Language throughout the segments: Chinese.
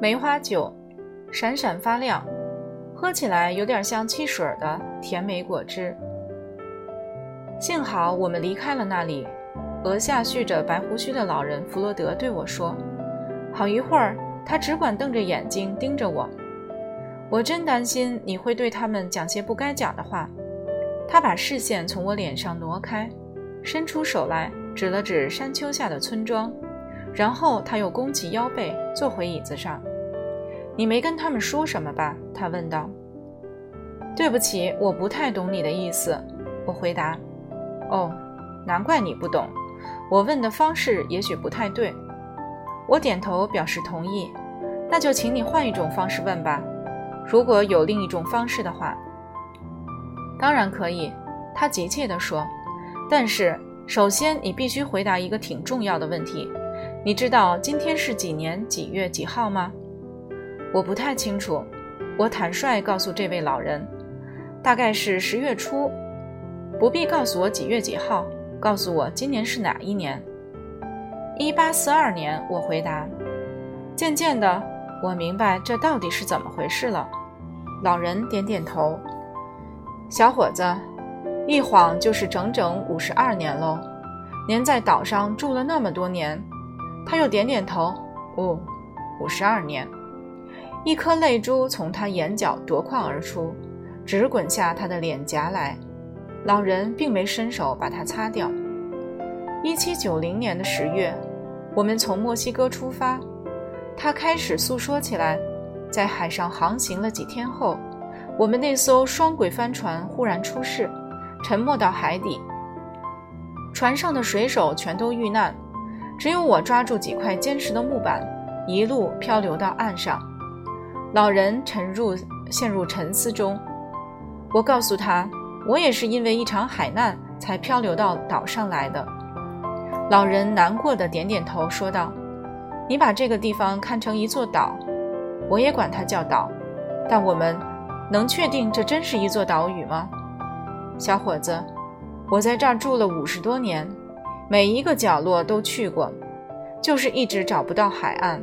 梅花酒，闪闪发亮，喝起来有点像汽水的甜美果汁。幸好我们离开了那里。额下蓄着白胡须的老人弗洛德对我说：“好一会儿，他只管瞪着眼睛盯着我。我真担心你会对他们讲些不该讲的话。”他把视线从我脸上挪开，伸出手来指了指山丘下的村庄，然后他又弓起腰背坐回椅子上。“你没跟他们说什么吧？”他问道。“对不起，我不太懂你的意思。”我回答。“哦，难怪你不懂。”我问的方式也许不太对，我点头表示同意。那就请你换一种方式问吧，如果有另一种方式的话。当然可以，他急切地说。但是首先你必须回答一个挺重要的问题。你知道今天是几年几月几号吗？我不太清楚。我坦率告诉这位老人，大概是十月初。不必告诉我几月几号。告诉我今年是哪一年？一八四二年，我回答。渐渐的，我明白这到底是怎么回事了。老人点点头。小伙子，一晃就是整整五十二年喽。您在岛上住了那么多年。他又点点头。哦，五十二年。一颗泪珠从他眼角夺眶而出，直滚下他的脸颊来。老人并没伸手把它擦掉。一七九零年的十月，我们从墨西哥出发。他开始诉说起来，在海上航行了几天后，我们那艘双轨帆船忽然出事，沉没到海底。船上的水手全都遇难，只有我抓住几块坚实的木板，一路漂流到岸上。老人沉入陷入沉思中。我告诉他。我也是因为一场海难才漂流到岛上来的。老人难过的点点头，说道：“你把这个地方看成一座岛，我也管它叫岛。但我们能确定这真是一座岛屿吗？”小伙子，我在这儿住了五十多年，每一个角落都去过，就是一直找不到海岸。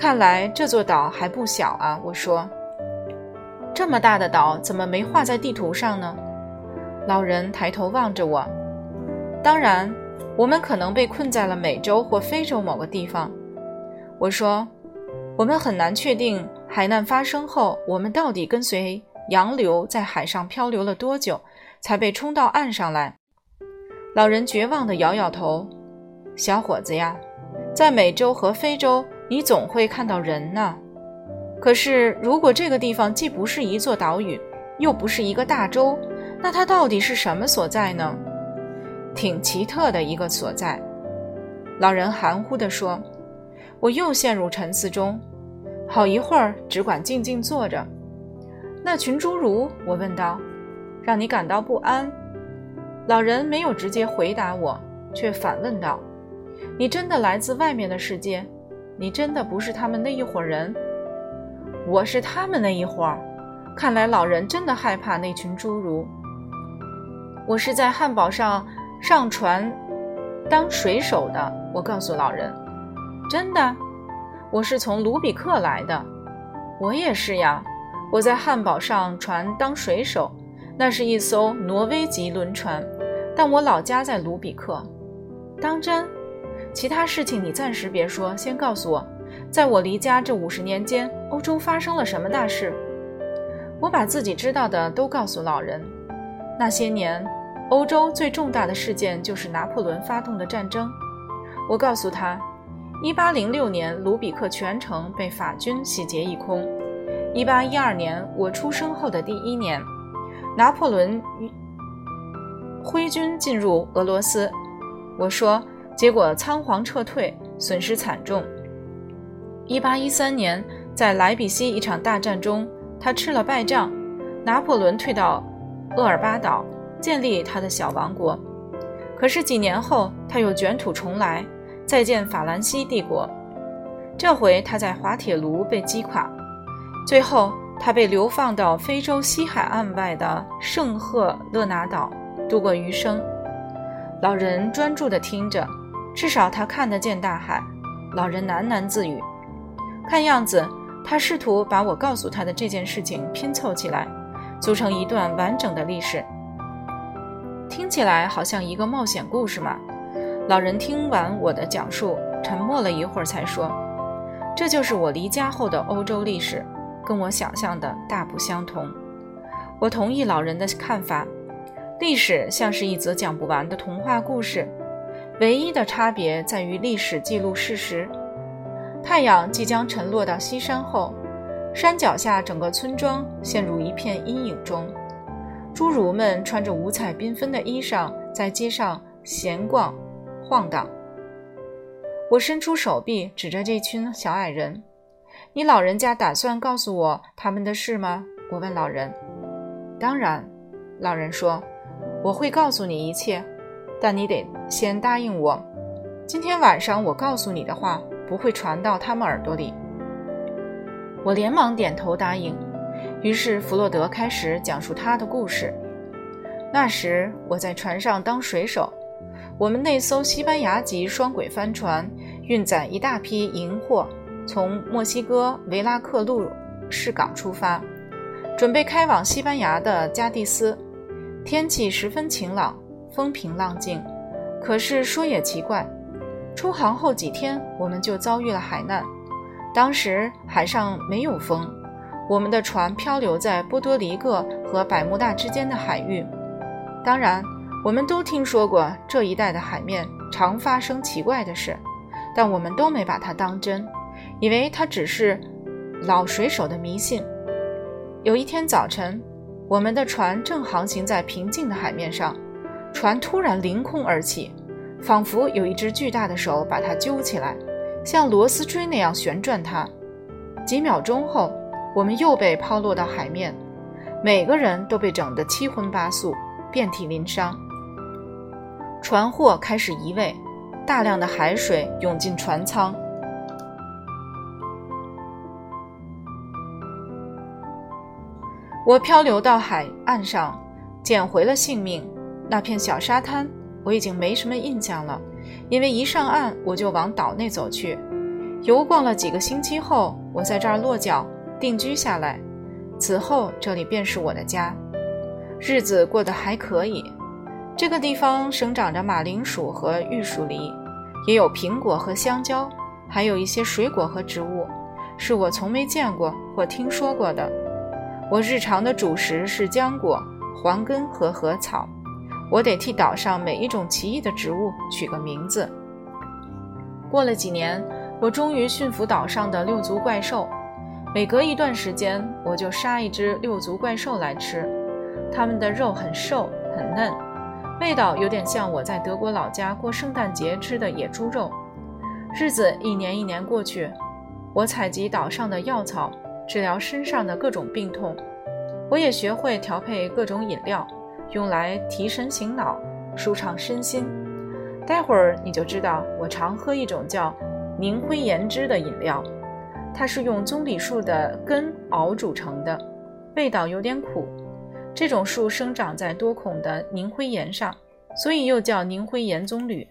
看来这座岛还不小啊！我说：“这么大的岛，怎么没画在地图上呢？”老人抬头望着我。当然，我们可能被困在了美洲或非洲某个地方。我说，我们很难确定海难发生后，我们到底跟随洋流在海上漂流了多久，才被冲到岸上来。老人绝望地摇摇头。小伙子呀，在美洲和非洲，你总会看到人呢。可是，如果这个地方既不是一座岛屿，又不是一个大洲，那它到底是什么所在呢？挺奇特的一个所在。老人含糊地说。我又陷入沉思中，好一会儿只管静静坐着。那群侏儒，我问道，让你感到不安？老人没有直接回答我，却反问道：“你真的来自外面的世界？你真的不是他们那一伙人？”我是他们那一伙儿。看来老人真的害怕那群侏儒。我是在汉堡上上船当水手的，我告诉老人。真的，我是从卢比克来的。我也是呀，我在汉堡上船当水手，那是一艘挪威级轮船，但我老家在卢比克。当真？其他事情你暂时别说，先告诉我，在我离家这五十年间，欧洲发生了什么大事？我把自己知道的都告诉老人。那些年。欧洲最重大的事件就是拿破仑发动的战争。我告诉他，1806年卢比克全城被法军洗劫一空。1812年我出生后的第一年，拿破仑挥军进入俄罗斯。我说，结果仓皇撤退，损失惨重。1813年在莱比锡一场大战中，他吃了败仗，拿破仑退到厄尔巴岛。建立他的小王国，可是几年后他又卷土重来，再建法兰西帝国。这回他在滑铁卢被击垮，最后他被流放到非洲西海岸外的圣赫勒拿岛度过余生。老人专注地听着，至少他看得见大海。老人喃喃自语：“看样子，他试图把我告诉他的这件事情拼凑起来，组成一段完整的历史。听起来好像一个冒险故事嘛。老人听完我的讲述，沉默了一会儿，才说：“这就是我离家后的欧洲历史，跟我想象的大不相同。”我同意老人的看法，历史像是一则讲不完的童话故事，唯一的差别在于历史记录事实。太阳即将沉落到西山后，山脚下整个村庄陷入一片阴影中，侏儒们穿着五彩缤纷的衣裳，在街上闲逛、晃荡。我伸出手臂指着这群小矮人：“你老人家打算告诉我他们的事吗？”我问老人。当然，老人说：“我会告诉你一切，但你得先答应我，今天晚上我告诉你的话不会传到他们耳朵里。”我连忙点头答应。于是弗洛德开始讲述他的故事。那时我在船上当水手，我们那艘西班牙籍双轨帆船运载一大批银货，从墨西哥维拉克路市港出发。准备开往西班牙的加的斯，天气十分晴朗，风平浪静。可是说也奇怪，出航后几天，我们就遭遇了海难。当时海上没有风，我们的船漂流在波多黎各和百慕大之间的海域。当然，我们都听说过这一带的海面常发生奇怪的事，但我们都没把它当真，以为它只是老水手的迷信。有一天早晨，我们的船正航行在平静的海面上，船突然凌空而起，仿佛有一只巨大的手把它揪起来，像螺丝锥那样旋转它。几秒钟后，我们又被抛落到海面，每个人都被整得七荤八素，遍体鳞伤。船货开始移位，大量的海水涌进船舱。我漂流到海岸上，捡回了性命。那片小沙滩我已经没什么印象了，因为一上岸我就往岛内走去。游逛了几个星期后，我在这儿落脚定居下来。此后这里便是我的家，日子过得还可以。这个地方生长着马铃薯和玉树梨，也有苹果和香蕉，还有一些水果和植物，是我从没见过或听说过的。我日常的主食是浆果、黄根和禾草。我得替岛上每一种奇异的植物取个名字。过了几年，我终于驯服岛上的六足怪兽。每隔一段时间，我就杀一只六足怪兽来吃。它们的肉很瘦很嫩，味道有点像我在德国老家过圣诞节吃的野猪肉。日子一年一年过去，我采集岛上的药草。治疗身上的各种病痛，我也学会调配各种饮料，用来提神醒脑、舒畅身心。待会儿你就知道，我常喝一种叫凝灰岩汁的饮料，它是用棕榈树的根熬煮成的，味道有点苦。这种树生长在多孔的凝灰岩上，所以又叫凝灰岩棕榈。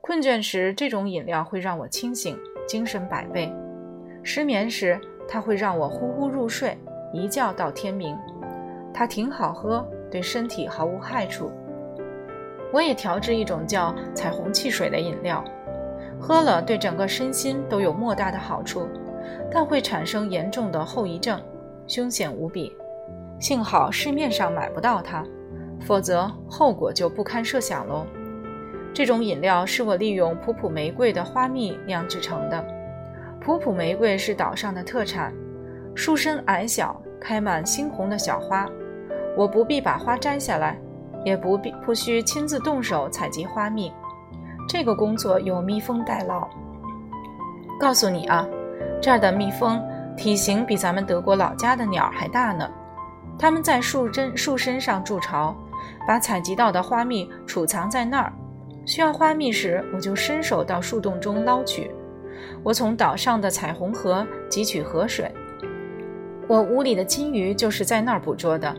困倦时，这种饮料会让我清醒，精神百倍；失眠时，它会让我呼呼入睡，一觉到天明。它挺好喝，对身体毫无害处。我也调制一种叫彩虹汽水的饮料，喝了对整个身心都有莫大的好处，但会产生严重的后遗症，凶险无比。幸好市面上买不到它，否则后果就不堪设想喽。这种饮料是我利用普普玫瑰的花蜜酿制成的。普普玫瑰是岛上的特产，树身矮小，开满猩红的小花。我不必把花摘下来，也不必不需亲自动手采集花蜜，这个工作由蜜蜂代劳。告诉你啊，这儿的蜜蜂体型比咱们德国老家的鸟还大呢。它们在树针树身上筑巢，把采集到的花蜜储藏在那儿。需要花蜜时，我就伸手到树洞中捞取。我从岛上的彩虹河汲取河水，我屋里的金鱼就是在那儿捕捉的，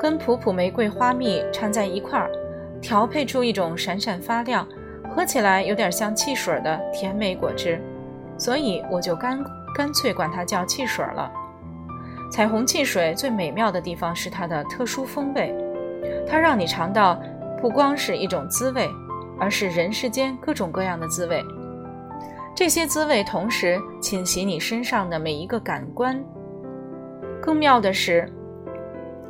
跟普普玫瑰花蜜掺在一块儿，调配出一种闪闪发亮、喝起来有点像汽水的甜美果汁，所以我就干干脆管它叫汽水了。彩虹汽水最美妙的地方是它的特殊风味，它让你尝到不光是一种滋味，而是人世间各种各样的滋味。这些滋味同时侵袭你身上的每一个感官。更妙的是，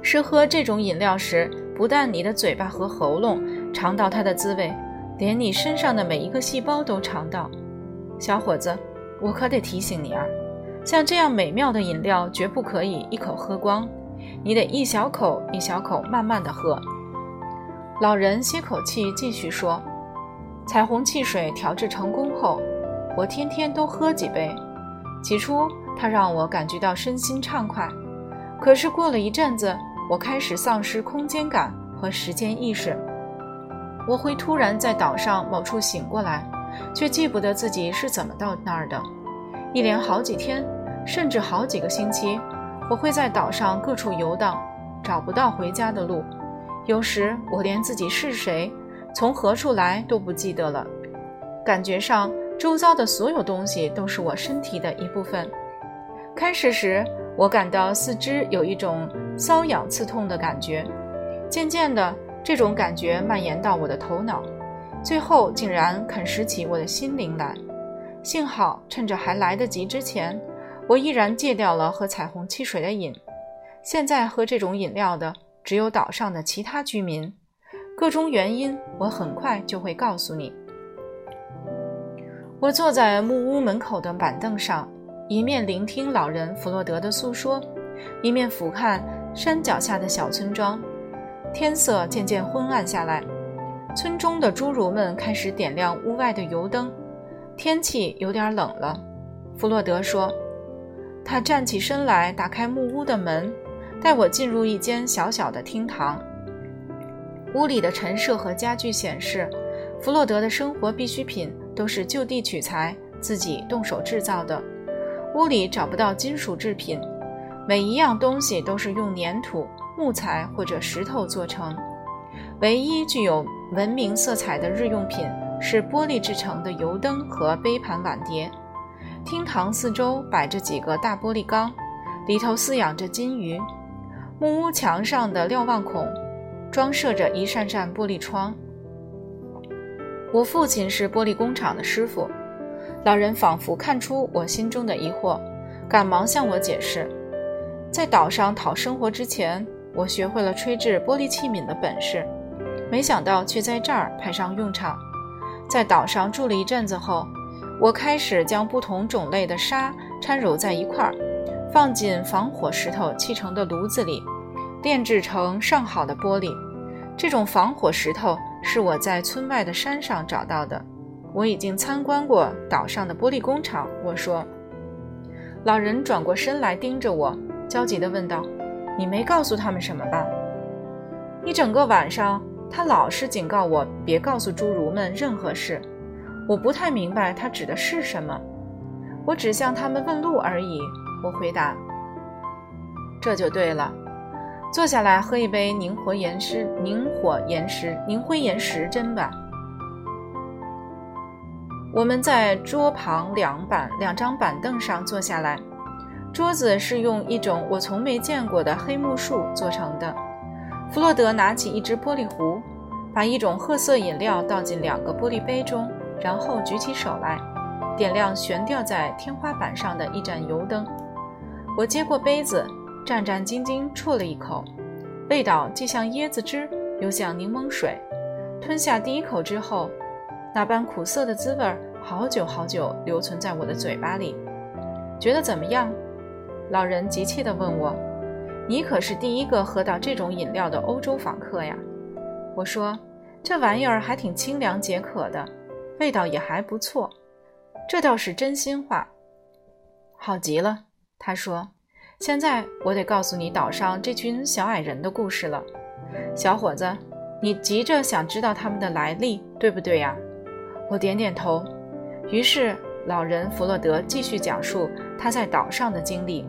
是喝这种饮料时，不但你的嘴巴和喉咙尝到它的滋味，连你身上的每一个细胞都尝到。小伙子，我可得提醒你啊！像这样美妙的饮料，绝不可以一口喝光，你得一小口一小口慢慢的喝。老人歇口气，继续说：“彩虹汽水调制成功后，我天天都喝几杯。起初，它让我感觉到身心畅快。可是过了一阵子，我开始丧失空间感和时间意识。我会突然在岛上某处醒过来，却记不得自己是怎么到那儿的。”一连好几天，甚至好几个星期，我会在岛上各处游荡，找不到回家的路。有时我连自己是谁、从何处来都不记得了。感觉上，周遭的所有东西都是我身体的一部分。开始时，我感到四肢有一种瘙痒刺痛的感觉，渐渐的，这种感觉蔓延到我的头脑，最后竟然啃食起我的心灵来。幸好趁着还来得及之前，我毅然戒掉了喝彩虹汽水的瘾。现在喝这种饮料的只有岛上的其他居民。各种原因，我很快就会告诉你。我坐在木屋门口的板凳上，一面聆听老人弗洛德的诉说，一面俯瞰山脚下的小村庄。天色渐渐昏暗下来，村中的侏儒们开始点亮屋外的油灯。天气有点冷了，弗洛德说。他站起身来，打开木屋的门，带我进入一间小小的厅堂。屋里的陈设和家具显示，弗洛德的生活必需品都是就地取材，自己动手制造的。屋里找不到金属制品，每一样东西都是用粘土、木材或者石头做成。唯一具有文明色彩的日用品。是玻璃制成的油灯和杯盘碗碟。厅堂四周摆着几个大玻璃缸，里头饲养着金鱼。木屋墙上的瞭望孔装设着一扇扇玻璃窗。我父亲是玻璃工厂的师傅。老人仿佛看出我心中的疑惑，赶忙向我解释：在岛上讨生活之前，我学会了吹制玻璃器皿的本事，没想到却在这儿派上用场。在岛上住了一阵子后，我开始将不同种类的沙掺揉在一块儿，放进防火石头砌成的炉子里，炼制成上好的玻璃。这种防火石头是我在村外的山上找到的。我已经参观过岛上的玻璃工厂。我说。老人转过身来盯着我，焦急地问道：“你没告诉他们什么吧？一整个晚上。”他老是警告我别告诉侏儒们任何事，我不太明白他指的是什么。我只向他们问路而已。我回答：“这就对了。”坐下来喝一杯凝火岩石、凝火岩石、凝灰岩石针吧。我们在桌旁两板两张板凳上坐下来，桌子是用一种我从没见过的黑木树做成的。弗洛德拿起一只玻璃壶，把一种褐色饮料倒进两个玻璃杯中，然后举起手来，点亮悬吊在天花板上的一盏油灯。我接过杯子，战战兢兢啜了一口，味道既像椰子汁，又像柠檬水。吞下第一口之后，那般苦涩的滋味好久好久留存在我的嘴巴里。觉得怎么样？老人急切地问我。你可是第一个喝到这种饮料的欧洲访客呀！我说，这玩意儿还挺清凉解渴的，味道也还不错，这倒是真心话。好极了，他说。现在我得告诉你岛上这群小矮人的故事了，小伙子，你急着想知道他们的来历，对不对呀？我点点头。于是老人弗洛德继续讲述他在岛上的经历。